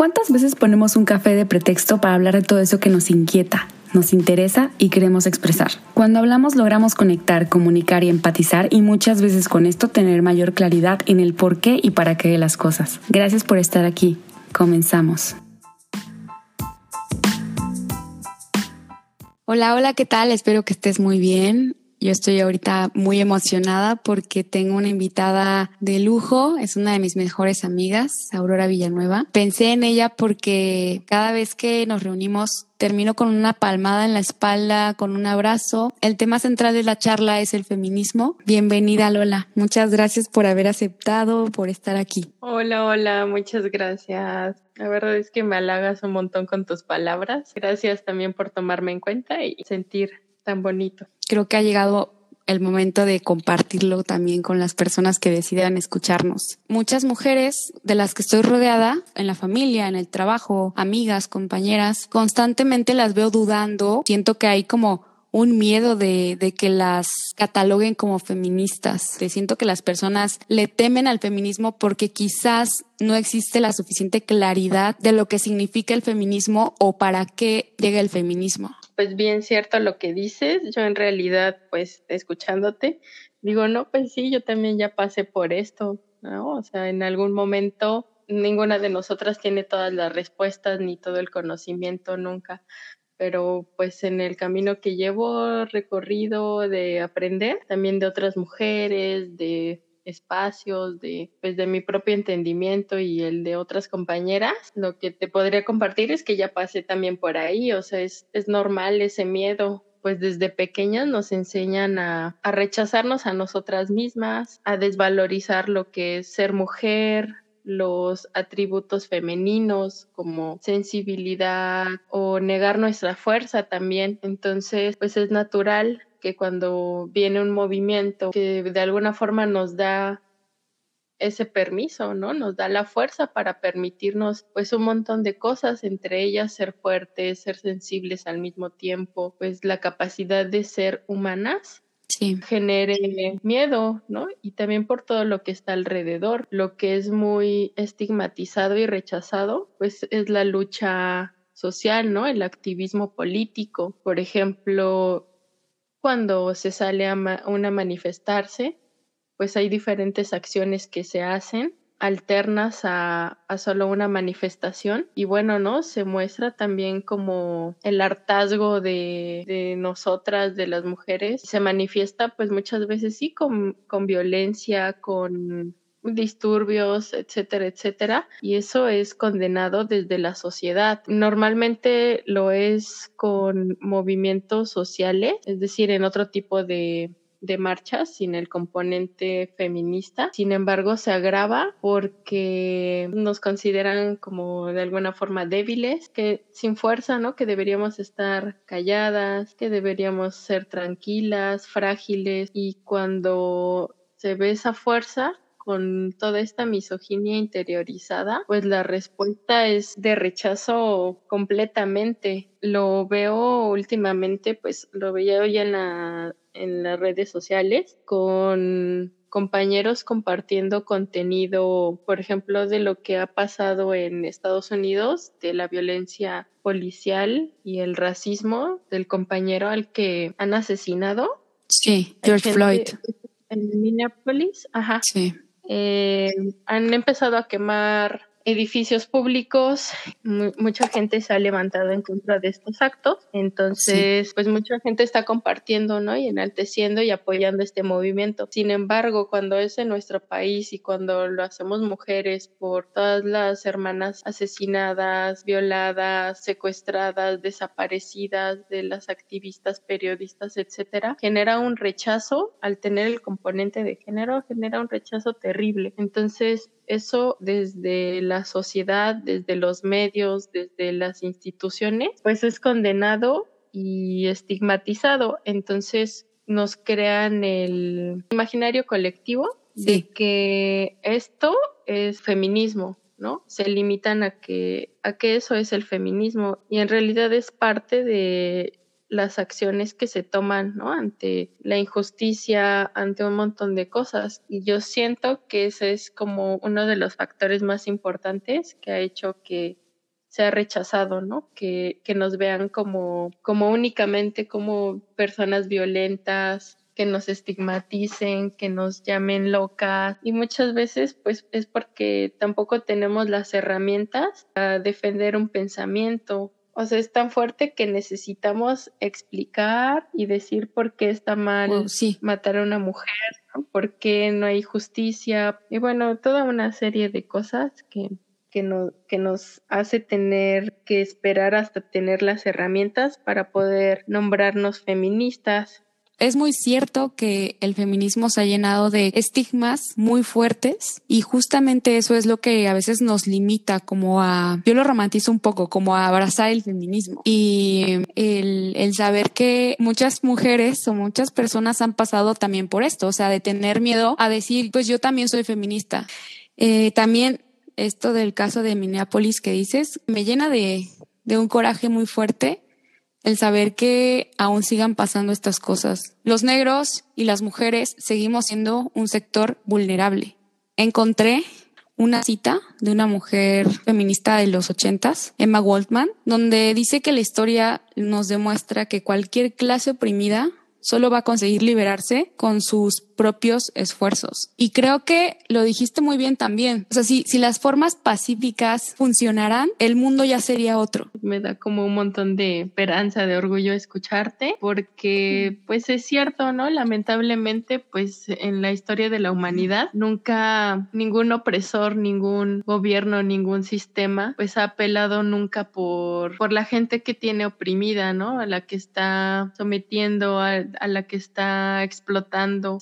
¿Cuántas veces ponemos un café de pretexto para hablar de todo eso que nos inquieta, nos interesa y queremos expresar? Cuando hablamos logramos conectar, comunicar y empatizar y muchas veces con esto tener mayor claridad en el por qué y para qué de las cosas. Gracias por estar aquí. Comenzamos. Hola, hola, ¿qué tal? Espero que estés muy bien. Yo estoy ahorita muy emocionada porque tengo una invitada de lujo, es una de mis mejores amigas, Aurora Villanueva. Pensé en ella porque cada vez que nos reunimos termino con una palmada en la espalda, con un abrazo. El tema central de la charla es el feminismo. Bienvenida Lola, muchas gracias por haber aceptado, por estar aquí. Hola, hola, muchas gracias. La verdad es que me halagas un montón con tus palabras. Gracias también por tomarme en cuenta y sentir tan bonito creo que ha llegado el momento de compartirlo también con las personas que decidan escucharnos. Muchas mujeres de las que estoy rodeada, en la familia, en el trabajo, amigas, compañeras, constantemente las veo dudando. Siento que hay como un miedo de, de, que las cataloguen como feministas. Siento que las personas le temen al feminismo porque quizás no existe la suficiente claridad de lo que significa el feminismo o para qué llega el feminismo pues bien cierto lo que dices. Yo en realidad, pues escuchándote, digo, no, pues sí, yo también ya pasé por esto, ¿no? O sea, en algún momento ninguna de nosotras tiene todas las respuestas ni todo el conocimiento nunca, pero pues en el camino que llevo recorrido de aprender, también de otras mujeres, de espacios, de, pues, de mi propio entendimiento y el de otras compañeras, lo que te podría compartir es que ya pasé también por ahí, o sea, es, es normal ese miedo, pues desde pequeñas nos enseñan a, a, rechazarnos a nosotras mismas, a desvalorizar lo que es ser mujer, los atributos femeninos como sensibilidad o negar nuestra fuerza también. Entonces, pues es natural que cuando viene un movimiento que de alguna forma nos da ese permiso, ¿no? Nos da la fuerza para permitirnos pues un montón de cosas, entre ellas ser fuertes, ser sensibles al mismo tiempo, pues la capacidad de ser humanas sí. genere miedo, ¿no? Y también por todo lo que está alrededor, lo que es muy estigmatizado y rechazado, pues es la lucha social, ¿no? El activismo político. Por ejemplo, cuando se sale a una manifestarse, pues hay diferentes acciones que se hacen alternas a, a, solo una manifestación y bueno, ¿no? Se muestra también como el hartazgo de, de nosotras, de las mujeres, se manifiesta pues muchas veces sí con, con violencia, con disturbios, etcétera, etcétera, y eso es condenado desde la sociedad. Normalmente lo es con movimientos sociales, es decir, en otro tipo de, de marchas sin el componente feminista. Sin embargo, se agrava porque nos consideran como de alguna forma débiles, que sin fuerza, ¿no? Que deberíamos estar calladas, que deberíamos ser tranquilas, frágiles y cuando se ve esa fuerza, con toda esta misoginia interiorizada, pues la respuesta es de rechazo completamente. Lo veo últimamente, pues lo veía hoy en, la, en las redes sociales con compañeros compartiendo contenido, por ejemplo, de lo que ha pasado en Estados Unidos, de la violencia policial y el racismo del compañero al que han asesinado. Sí, George Floyd. En Minneapolis, ajá. Sí eh, han empezado a quemar edificios públicos, mucha gente se ha levantado en contra de estos actos, entonces pues mucha gente está compartiendo, ¿no? Y enalteciendo y apoyando este movimiento. Sin embargo, cuando es en nuestro país y cuando lo hacemos mujeres por todas las hermanas asesinadas, violadas, secuestradas, desaparecidas de las activistas, periodistas, etcétera, genera un rechazo al tener el componente de género, genera un rechazo terrible. Entonces, eso desde la sociedad, desde los medios, desde las instituciones, pues es condenado y estigmatizado. Entonces nos crean el imaginario colectivo de que esto es feminismo, ¿no? Se limitan a que, a que eso es el feminismo y en realidad es parte de las acciones que se toman. Ante la injusticia, ante un montón de cosas. Y yo siento que ese es como uno de los factores más importantes que ha hecho que se ha rechazado, ¿no? Que, que nos vean como, como únicamente como personas violentas, que nos estigmaticen, que nos llamen locas y muchas veces pues es porque tampoco tenemos las herramientas para defender un pensamiento. O sea, es tan fuerte que necesitamos explicar y decir por qué está mal matar a una mujer, por qué no hay justicia y bueno, toda una serie de cosas que, que, no, que nos hace tener que esperar hasta tener las herramientas para poder nombrarnos feministas. Es muy cierto que el feminismo se ha llenado de estigmas muy fuertes y justamente eso es lo que a veces nos limita como a, yo lo romantizo un poco, como a abrazar el feminismo y el, el saber que muchas mujeres o muchas personas han pasado también por esto, o sea, de tener miedo a decir, pues yo también soy feminista. Eh, también esto del caso de Minneapolis que dices, me llena de, de un coraje muy fuerte el saber que aún sigan pasando estas cosas. Los negros y las mujeres seguimos siendo un sector vulnerable. Encontré una cita de una mujer feminista de los ochentas, Emma Waltman, donde dice que la historia nos demuestra que cualquier clase oprimida solo va a conseguir liberarse con sus propios esfuerzos. Y creo que lo dijiste muy bien también. O sea, si, si las formas pacíficas funcionaran, el mundo ya sería otro. Me da como un montón de esperanza, de orgullo escucharte, porque pues es cierto, ¿no? Lamentablemente, pues en la historia de la humanidad, nunca ningún opresor, ningún gobierno, ningún sistema, pues ha apelado nunca por, por la gente que tiene oprimida, ¿no? A la que está sometiendo, a, a la que está explotando.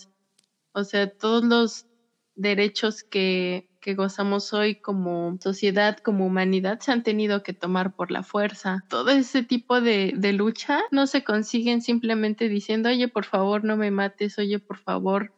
O sea, todos los derechos que, que gozamos hoy como sociedad, como humanidad, se han tenido que tomar por la fuerza. Todo ese tipo de, de lucha no se consiguen simplemente diciendo, oye, por favor, no me mates, oye, por favor,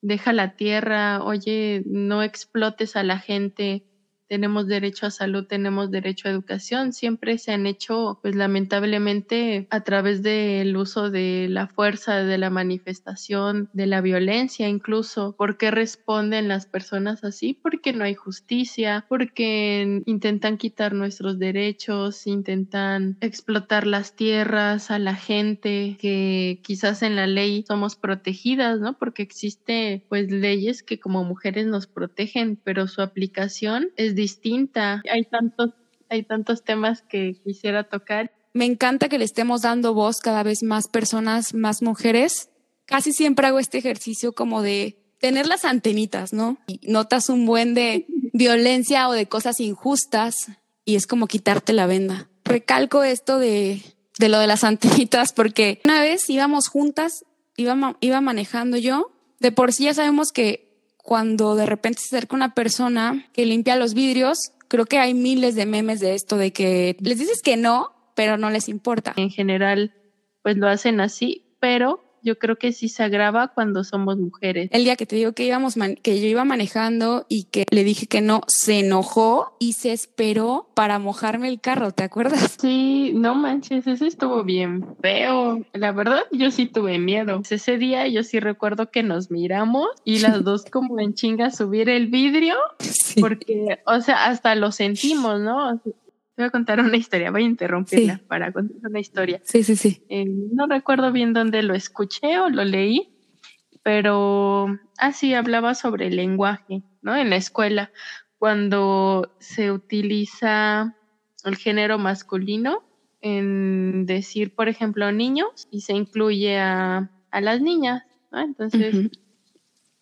deja la tierra, oye, no explotes a la gente, tenemos derecho a salud, tenemos derecho a educación, siempre se han hecho, pues lamentablemente, a través del uso de la fuerza, de la manifestación, de la violencia incluso. ¿Por qué responden las personas así? Porque no hay justicia, porque intentan quitar nuestros derechos, intentan explotar las tierras a la gente, que quizás en la ley somos protegidas, ¿no? Porque existe pues leyes que como mujeres nos protegen, pero su aplicación es distinta. Hay tantos, hay tantos temas que quisiera tocar. Me encanta que le estemos dando voz cada vez más personas, más mujeres. Casi siempre hago este ejercicio como de tener las antenitas, ¿no? Y notas un buen de violencia o de cosas injustas y es como quitarte la venda. Recalco esto de, de lo de las antenitas porque una vez íbamos juntas, iba, iba manejando yo. De por sí ya sabemos que cuando de repente se acerca una persona que limpia los vidrios, creo que hay miles de memes de esto, de que les dices que no, pero no les importa. En general, pues lo hacen así, pero yo creo que sí se agrava cuando somos mujeres. El día que te digo que íbamos que yo iba manejando y que le dije que no, se enojó y se esperó para mojarme el carro, ¿te acuerdas? Sí, no manches, eso estuvo bien feo. La verdad, yo sí tuve miedo. Ese día yo sí recuerdo que nos miramos y las dos como en chinga subir el vidrio, porque, o sea, hasta lo sentimos, ¿no? Voy a contar una historia, voy a interrumpirla para contar una historia. Sí, sí, sí. Eh, no recuerdo bien dónde lo escuché o lo leí, pero así hablaba sobre el lenguaje, ¿no? En la escuela, cuando se utiliza el género masculino en decir, por ejemplo, niños y se incluye a, a las niñas, ¿no? Entonces,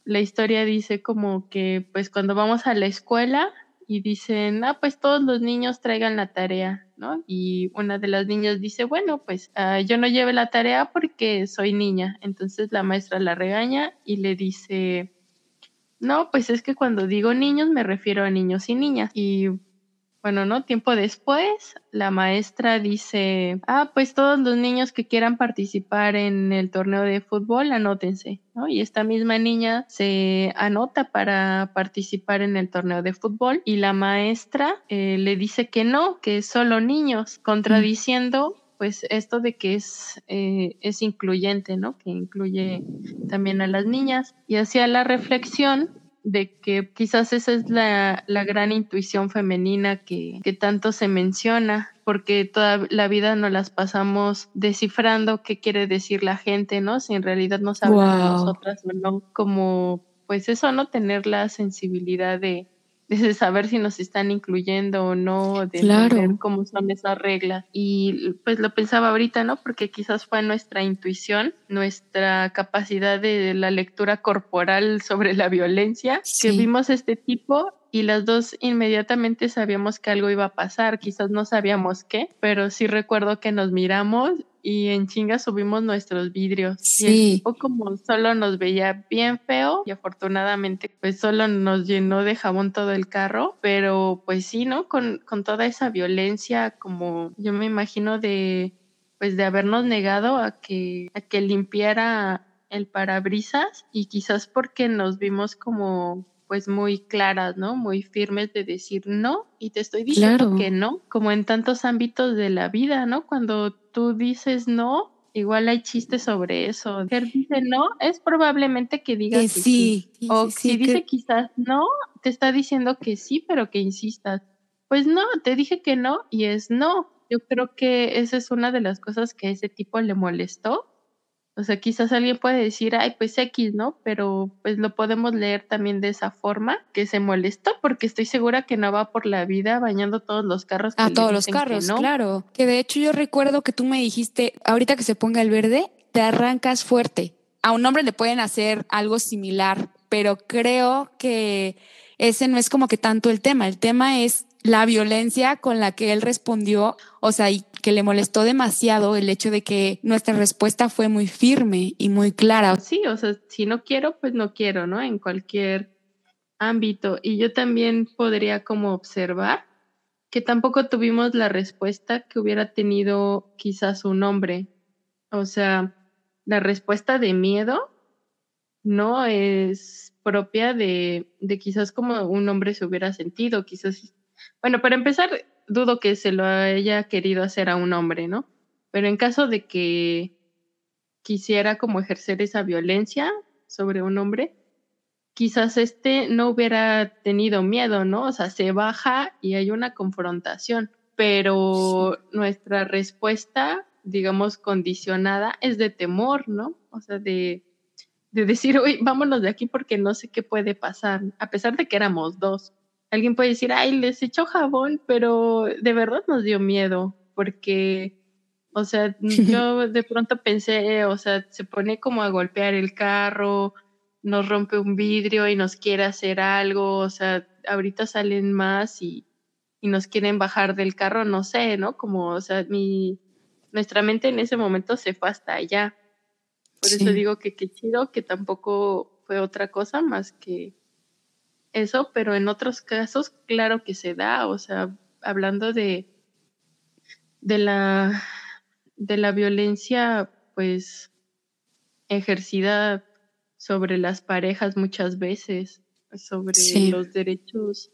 la historia dice como que, pues, cuando vamos a la escuela, y dicen, ah, pues todos los niños traigan la tarea, ¿no? Y una de las niñas dice, bueno, pues uh, yo no lleve la tarea porque soy niña. Entonces la maestra la regaña y le dice, no, pues es que cuando digo niños me refiero a niños y niñas. Y bueno, ¿no? Tiempo después, la maestra dice, ah, pues todos los niños que quieran participar en el torneo de fútbol, anótense, ¿no? Y esta misma niña se anota para participar en el torneo de fútbol y la maestra eh, le dice que no, que solo niños, contradiciendo pues esto de que es, eh, es incluyente, ¿no? Que incluye también a las niñas. Y hacía la reflexión de que quizás esa es la, la gran intuición femenina que, que, tanto se menciona, porque toda la vida nos las pasamos descifrando qué quiere decir la gente, ¿no? Si en realidad nos habla de nosotras no, como pues eso, ¿no? Tener la sensibilidad de, de saber si nos están incluyendo o no, de saber cómo son esas reglas. Y pues lo pensaba ahorita, ¿no? Porque quizás fue nuestra intuición, nuestra capacidad de la lectura corporal sobre la violencia, que vimos este tipo y las dos inmediatamente sabíamos que algo iba a pasar, quizás no sabíamos qué, pero sí recuerdo que nos miramos y en chinga subimos nuestros vidrios. Sí. Y el tipo como solo nos veía bien feo y afortunadamente pues solo nos llenó de jabón todo el carro, pero pues sí, ¿no? Con, con toda esa violencia como yo me imagino de pues de habernos negado a que, a que limpiara el parabrisas y quizás porque nos vimos como pues muy claras, ¿no? Muy firmes de decir no y te estoy diciendo que no, como en tantos ámbitos de la vida, ¿no? Cuando tú dices no, igual hay chistes sobre eso. Si dice no, es probablemente que diga que, sí. O si dice quizás no, te está diciendo que sí, pero que insistas. Pues no, te dije que no y es no. Yo creo que esa es una de las cosas que a ese tipo le molestó o sea, quizás alguien puede decir, ay, pues X, ¿no? Pero pues lo podemos leer también de esa forma, que se molestó, porque estoy segura que no va por la vida bañando todos los carros. A todos los carros, claro. Que de hecho yo recuerdo que tú me dijiste, ahorita que se ponga el verde, te arrancas fuerte. A un hombre le pueden hacer algo similar, pero creo que ese no es como que tanto el tema. El tema es la violencia con la que él respondió, o sea, y que le molestó demasiado el hecho de que nuestra respuesta fue muy firme y muy clara. Sí, o sea, si no quiero, pues no quiero, ¿no? En cualquier ámbito. Y yo también podría como observar que tampoco tuvimos la respuesta que hubiera tenido quizás un hombre. O sea, la respuesta de miedo no es propia de, de quizás como un hombre se hubiera sentido, quizás bueno, para empezar, dudo que se lo haya querido hacer a un hombre, ¿no? Pero en caso de que quisiera como ejercer esa violencia sobre un hombre, quizás este no hubiera tenido miedo, ¿no? O sea, se baja y hay una confrontación, pero nuestra respuesta, digamos, condicionada es de temor, ¿no? O sea, de, de decir, uy, vámonos de aquí porque no sé qué puede pasar, a pesar de que éramos dos. Alguien puede decir, ay, les echó jabón, pero de verdad nos dio miedo, porque, o sea, yo de pronto pensé, o sea, se pone como a golpear el carro, nos rompe un vidrio y nos quiere hacer algo, o sea, ahorita salen más y, y nos quieren bajar del carro, no sé, ¿no? Como, o sea, mi, nuestra mente en ese momento se fue hasta allá. Por eso digo que qué chido, que tampoco fue otra cosa más que eso, pero en otros casos, claro que se da, o sea, hablando de, de la, de la violencia, pues, ejercida sobre las parejas muchas veces, sobre los derechos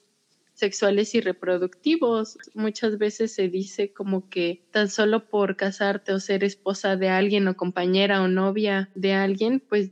sexuales y reproductivos. Muchas veces se dice como que tan solo por casarte o ser esposa de alguien o compañera o novia de alguien, pues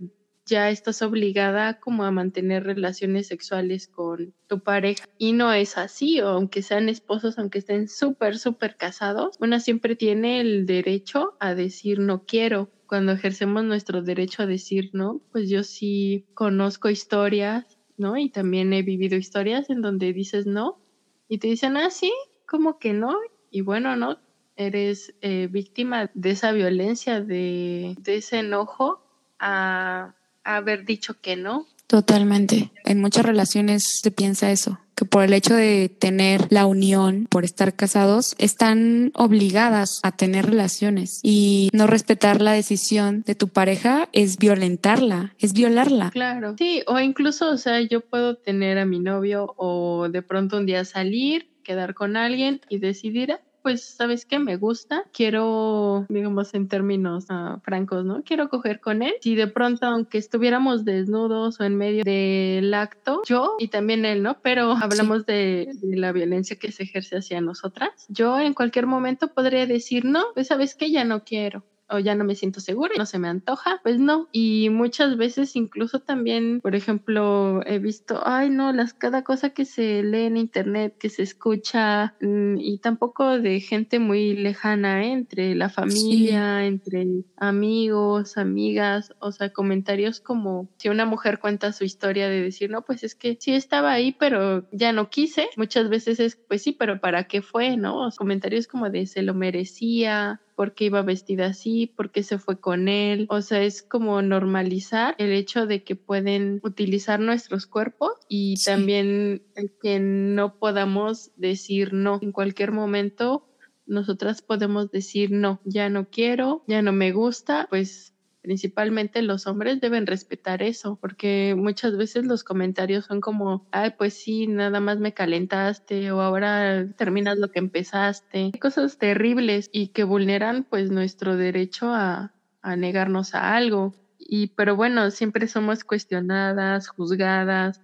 ya estás obligada como a mantener relaciones sexuales con tu pareja. Y no es así, o aunque sean esposos, aunque estén súper, súper casados, una siempre tiene el derecho a decir no quiero. Cuando ejercemos nuestro derecho a decir no, pues yo sí conozco historias, ¿no? Y también he vivido historias en donde dices no y te dicen, ah, sí, como que no. Y bueno, no, eres eh, víctima de esa violencia, de, de ese enojo a haber dicho que no. Totalmente. En muchas relaciones se piensa eso, que por el hecho de tener la unión, por estar casados, están obligadas a tener relaciones y no respetar la decisión de tu pareja es violentarla, es violarla. Claro. Sí, o incluso, o sea, yo puedo tener a mi novio o de pronto un día salir, quedar con alguien y decidir, pues, ¿sabes qué? Me gusta, quiero, digamos, en términos ah, francos, ¿no? Quiero coger con él. Si de pronto, aunque estuviéramos desnudos o en medio del acto, yo y también él, ¿no? Pero hablamos de, la violencia que se ejerce hacia nosotras. Yo en cualquier momento podría decir, no, pues, ¿sabes qué? Ya no quiero o ya no me siento segura, no se me antoja, pues no. Y muchas veces incluso también, por ejemplo, he visto, ay no, las cada cosa que se lee en internet, que se escucha, mm, y tampoco de gente muy lejana, ¿eh? entre la familia, entre amigos, amigas, o sea, comentarios como si una mujer cuenta su historia de decir, no, pues es que sí estaba ahí, pero ya no quise. Muchas veces es, pues sí, pero ¿para qué fue? ¿No? comentarios como de se lo merecía, por qué iba vestida así, por qué se fue con él. O sea, es como normalizar el hecho de que pueden utilizar nuestros cuerpos y también que no podamos decir no. En cualquier momento nosotras podemos decir no, ya no quiero, ya no me gusta, pues principalmente los hombres deben respetar eso, porque muchas veces los comentarios son como, ay, pues sí, nada más me calentaste o ahora terminas lo que empezaste, cosas terribles y que vulneran pues nuestro derecho a, a negarnos a algo. Y pero bueno, siempre somos cuestionadas, juzgadas,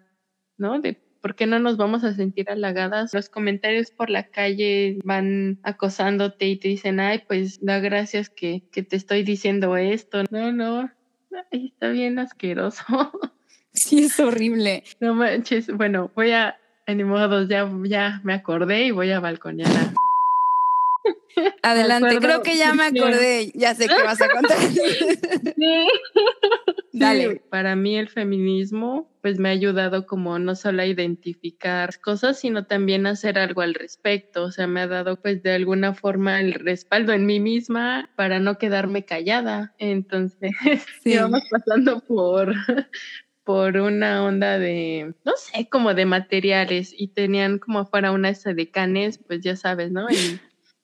¿no? De ¿por qué no nos vamos a sentir halagadas? Los comentarios por la calle van acosándote y te dicen, ay, pues da gracias que, que te estoy diciendo esto. No, no, está bien asqueroso. Sí, es horrible. No manches, bueno, voy a, ni modo, ya, ya me acordé y voy a balconear. Adelante, creo que ya me acordé, ya sé qué vas a contar. Sí. Dale. para mí el feminismo pues me ha ayudado como no solo a identificar cosas, sino también a hacer algo al respecto. O sea, me ha dado pues de alguna forma el respaldo en mí misma para no quedarme callada. Entonces, sí. vamos pasando por por una onda de, no sé, como de materiales y tenían como afuera una de canes, pues ya sabes, ¿no?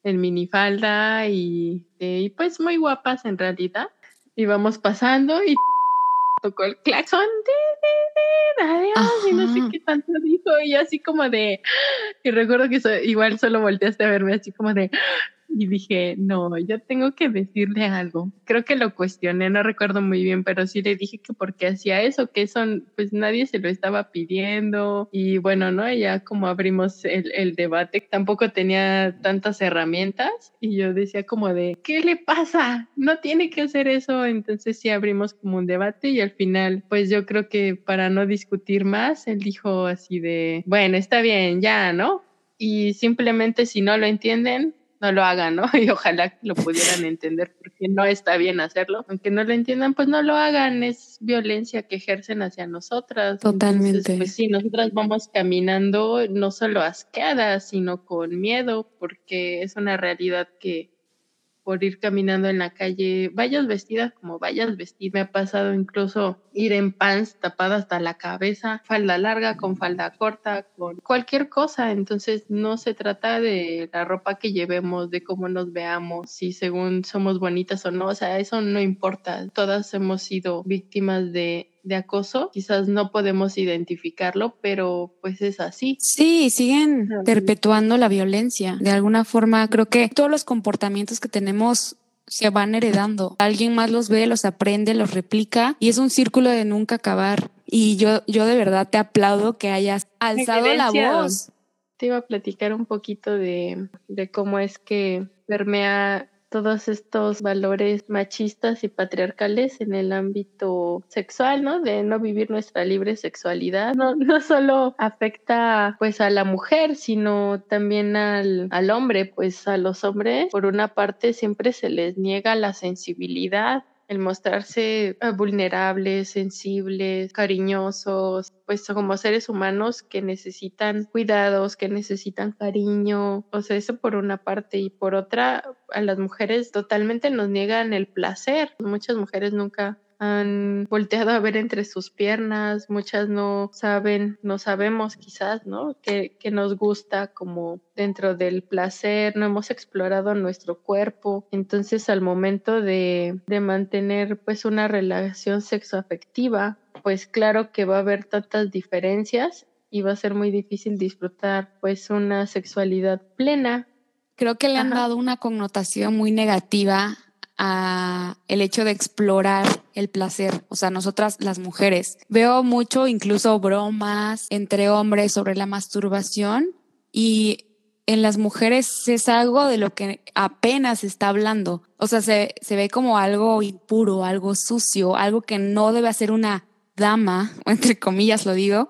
En minifalda y, y pues muy guapas en realidad. Íbamos pasando y tocó el claxon de, de, de, adiós, y no sé qué tanto dijo y así como de y recuerdo que igual solo volteaste a verme así como de y dije, no, yo tengo que decirle algo. Creo que lo cuestioné, no recuerdo muy bien, pero sí le dije que porque hacía eso, que eso, pues nadie se lo estaba pidiendo. Y bueno, ¿no? Ya como abrimos el, el debate, tampoco tenía tantas herramientas y yo decía como de, ¿qué le pasa? No tiene que hacer eso. Entonces sí abrimos como un debate y al final, pues yo creo que para no discutir más, él dijo así de, bueno, está bien, ya, ¿no? Y simplemente si no lo entienden, no lo hagan, ¿no? Y ojalá lo pudieran entender porque no está bien hacerlo. Aunque no lo entiendan, pues no lo hagan. Es violencia que ejercen hacia nosotras. Totalmente. pues sí, nosotras vamos caminando no solo asqueadas, sino con miedo porque es una realidad que por ir caminando en la calle, vayas vestida como vayas vestida. Me ha pasado incluso ir en pants tapada hasta la cabeza, falda larga con falda corta, con cualquier cosa. Entonces no se trata de la ropa que llevemos, de cómo nos veamos, si según somos bonitas o no. O sea, eso no importa. Todas hemos sido víctimas de de acoso, quizás no podemos identificarlo, pero pues es así. Sí, siguen perpetuando la violencia. De alguna forma, creo que todos los comportamientos que tenemos se van heredando. Alguien más los ve, los aprende, los replica y es un círculo de nunca acabar. Y yo, yo de verdad te aplaudo que hayas alzado la voz. Te iba a platicar un poquito de, de cómo es que permea todos estos valores machistas y patriarcales en el ámbito sexual, ¿no? De no vivir nuestra libre sexualidad. No, no solo afecta pues a la mujer, sino también al, al hombre, pues a los hombres, por una parte, siempre se les niega la sensibilidad el mostrarse eh, vulnerables, sensibles, cariñosos, pues como seres humanos que necesitan cuidados, que necesitan cariño, o sea, eso por una parte y por otra, a las mujeres totalmente nos niegan el placer. Muchas mujeres nunca han volteado a ver entre sus piernas, muchas no saben, no sabemos quizás, ¿no? Que, que nos gusta como dentro del placer, no hemos explorado nuestro cuerpo, entonces al momento de, de mantener pues una relación sexoafectiva, pues claro que va a haber tantas diferencias y va a ser muy difícil disfrutar pues una sexualidad plena. Creo que le han dado una connotación muy negativa a el hecho de explorar el placer, o sea, nosotras las mujeres. Veo mucho incluso bromas entre hombres sobre la masturbación y en las mujeres es algo de lo que apenas se está hablando. O sea, se, se ve como algo impuro, algo sucio, algo que no debe hacer una dama, entre comillas lo digo.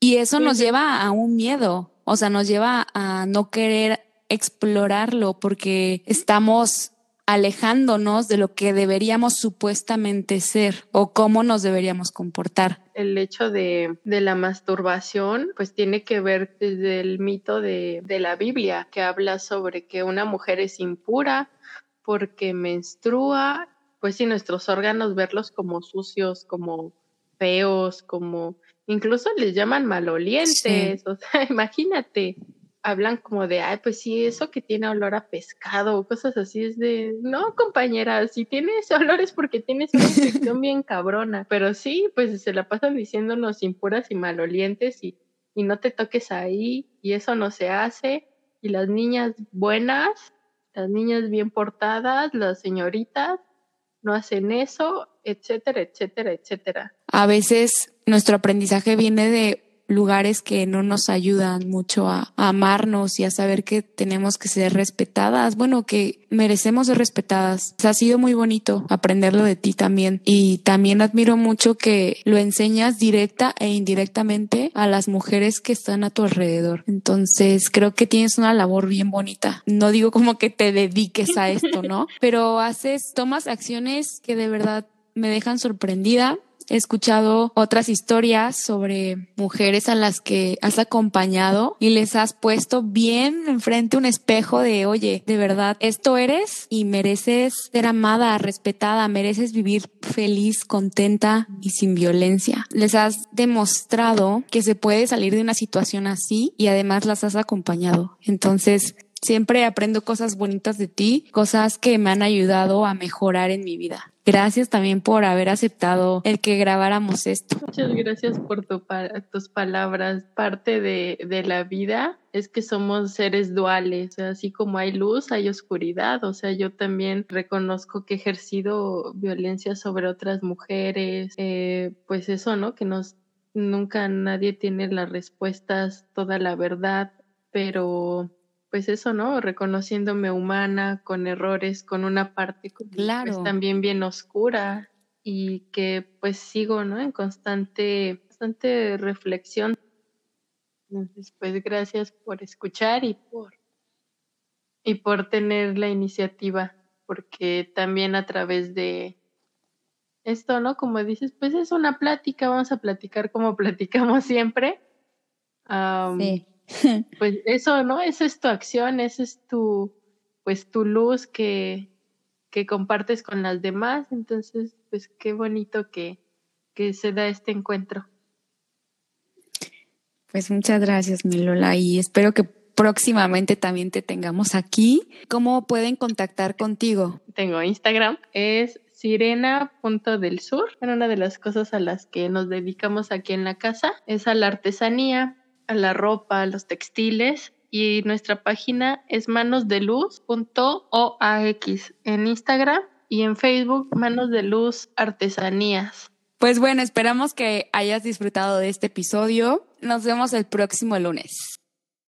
Y eso nos lleva a un miedo, o sea, nos lleva a no querer explorarlo porque estamos alejándonos de lo que deberíamos supuestamente ser o cómo nos deberíamos comportar. El hecho de, la masturbación pues tiene que ver desde el mito de, de la Biblia que habla sobre que una mujer es impura porque menstrua, pues si nuestros órganos verlos como sucios, como feos, como incluso les llaman malolientes, o sea, imagínate, hablan como de, ay, pues sí, eso que tiene olor a pescado o cosas así, es de, no, compañera, si tienes olor es porque tienes una infección bien cabrona, pero sí, pues se la pasan diciéndonos impuras y malolientes y, y no te toques ahí y eso no se hace y las niñas buenas, las niñas bien portadas, las señoritas, no hacen eso, etcétera, etcétera, etcétera. A veces nuestro aprendizaje viene de lugares que no nos ayudan mucho a, amarnos y a saber que tenemos que ser respetadas, bueno, que merecemos ser respetadas. ha sido muy bonito aprenderlo de ti también y también admiro mucho que lo enseñas directa e indirectamente a las mujeres que están a tu alrededor. Entonces, creo que tienes una labor bien bonita. No digo como que te dediques a esto, ¿no? Pero haces, tomas acciones que de verdad me dejan sorprendida He escuchado otras historias sobre mujeres a las que has acompañado y les has puesto bien enfrente un espejo de, oye, de verdad, esto eres y mereces ser amada, respetada, mereces vivir feliz, contenta y sin violencia. Les has demostrado que se puede salir de una situación así y además las has acompañado. Entonces, Siempre aprendo cosas bonitas de ti, cosas que me han ayudado a mejorar en mi vida. Gracias también por haber aceptado el que grabáramos esto. Muchas gracias por tus palabras. Parte de, de, la vida es que somos seres duales, así como hay luz, hay oscuridad. O sea, yo también reconozco que he ejercido violencia sobre otras mujeres. Eh, pues eso, ¿no? Que nos, nunca nadie tiene las respuestas, toda la verdad, pero pues eso, ¿no? Reconociéndome humana, con errores, con una parte pues, también bien oscura y que pues sigo, ¿no? En constante, constante reflexión. Entonces, pues gracias por escuchar y por, y por tener la iniciativa, porque también a través de esto, ¿no? Como dices, pues es una plática, vamos a platicar como platicamos siempre. sí pues eso, ¿no? Esa es tu acción, esa es tu, pues tu luz que, que compartes con las demás. Entonces, pues qué bonito que, que se da este encuentro. Pues muchas gracias, mi Lola, y espero que próximamente también te tengamos aquí. ¿Cómo pueden contactar contigo? Tengo Instagram, es sirena.delsur. Una de las cosas a las que nos dedicamos aquí en la casa es a la artesanía a la ropa, a los textiles y nuestra página es manosdeluz.oax en Instagram y en Facebook Manos de Luz Artesanías. Pues bueno, esperamos que hayas disfrutado de este episodio. Nos vemos el próximo lunes.